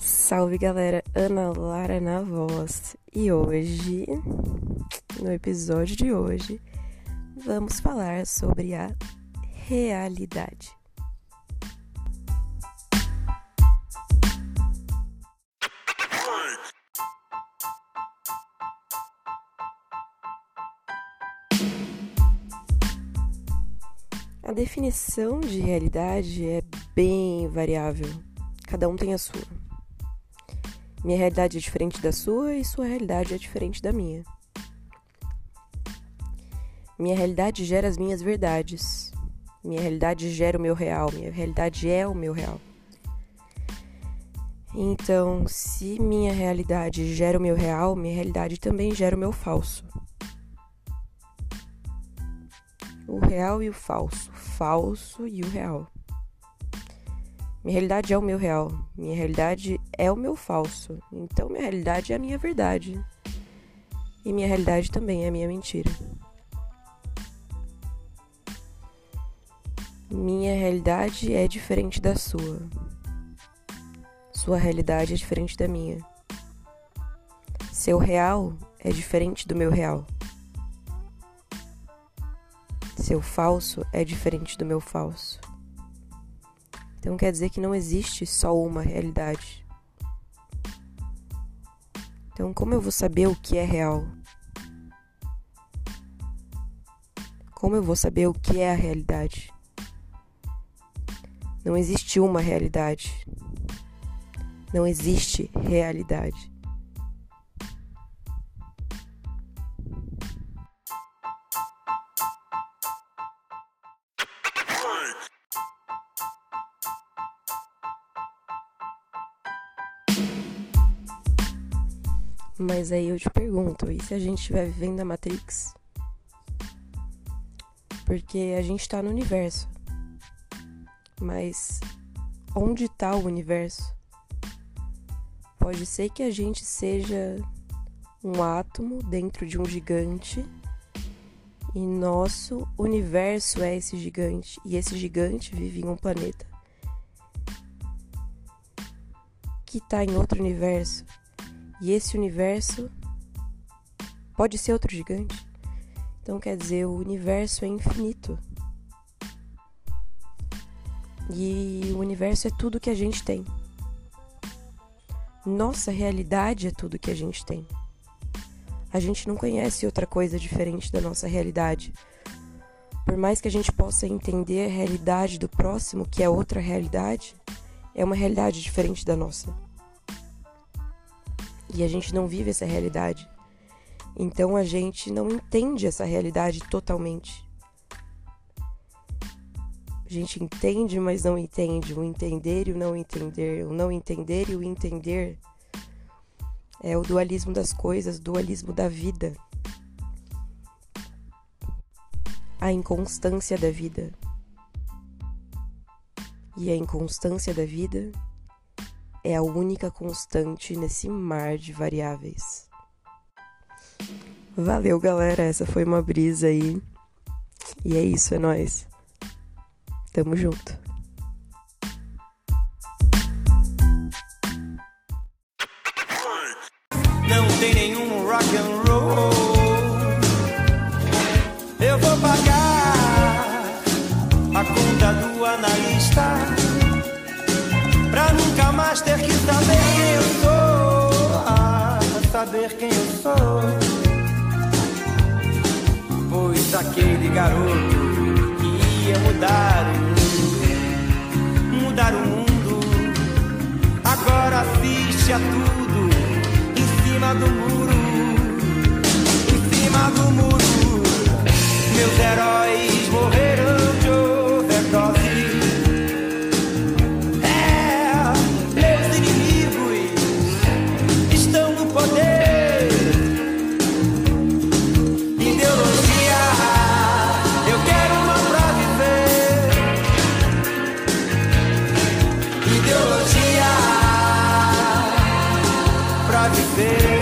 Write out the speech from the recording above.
Salve galera, Ana Lara na voz. E hoje, no episódio de hoje, vamos falar sobre a realidade. A definição de realidade é bem variável, cada um tem a sua. Minha realidade é diferente da sua e sua realidade é diferente da minha. Minha realidade gera as minhas verdades. Minha realidade gera o meu real. Minha realidade é o meu real. Então, se minha realidade gera o meu real, minha realidade também gera o meu falso. O real e o falso. Falso e o real. Minha realidade é o meu real. Minha realidade é o meu falso. Então, minha realidade é a minha verdade. E minha realidade também é a minha mentira. Minha realidade é diferente da sua. Sua realidade é diferente da minha. Seu real é diferente do meu real. Seu falso é diferente do meu falso. Então quer dizer que não existe só uma realidade. Então, como eu vou saber o que é real? Como eu vou saber o que é a realidade? Não existe uma realidade. Não existe realidade. Mas aí eu te pergunto, e se a gente estiver vivendo a Matrix? Porque a gente está no universo. Mas onde está o universo? Pode ser que a gente seja um átomo dentro de um gigante e nosso universo é esse gigante e esse gigante vive em um planeta que está em outro universo e esse universo pode ser outro gigante. Então quer dizer, o universo é infinito. E o universo é tudo que a gente tem. Nossa realidade é tudo que a gente tem. A gente não conhece outra coisa diferente da nossa realidade. Por mais que a gente possa entender a realidade do próximo, que é outra realidade, é uma realidade diferente da nossa e a gente não vive essa realidade. Então a gente não entende essa realidade totalmente. A gente entende, mas não entende. O entender e o não entender. O não entender e o entender é o dualismo das coisas, dualismo da vida. A inconstância da vida. E a inconstância da vida é a única constante nesse mar de variáveis. Valeu, galera. Essa foi uma brisa aí. E é isso, é nós. Tamo junto. Não tem nenhum rock and roll. Eu vou pagar a conta do analista nunca mais ter que saber quem eu sou. Ah, saber quem eu sou. Pois aquele garoto que ia mudar o agora assiste a tudo em cima do muro, em cima do muro. Meus heróis viver.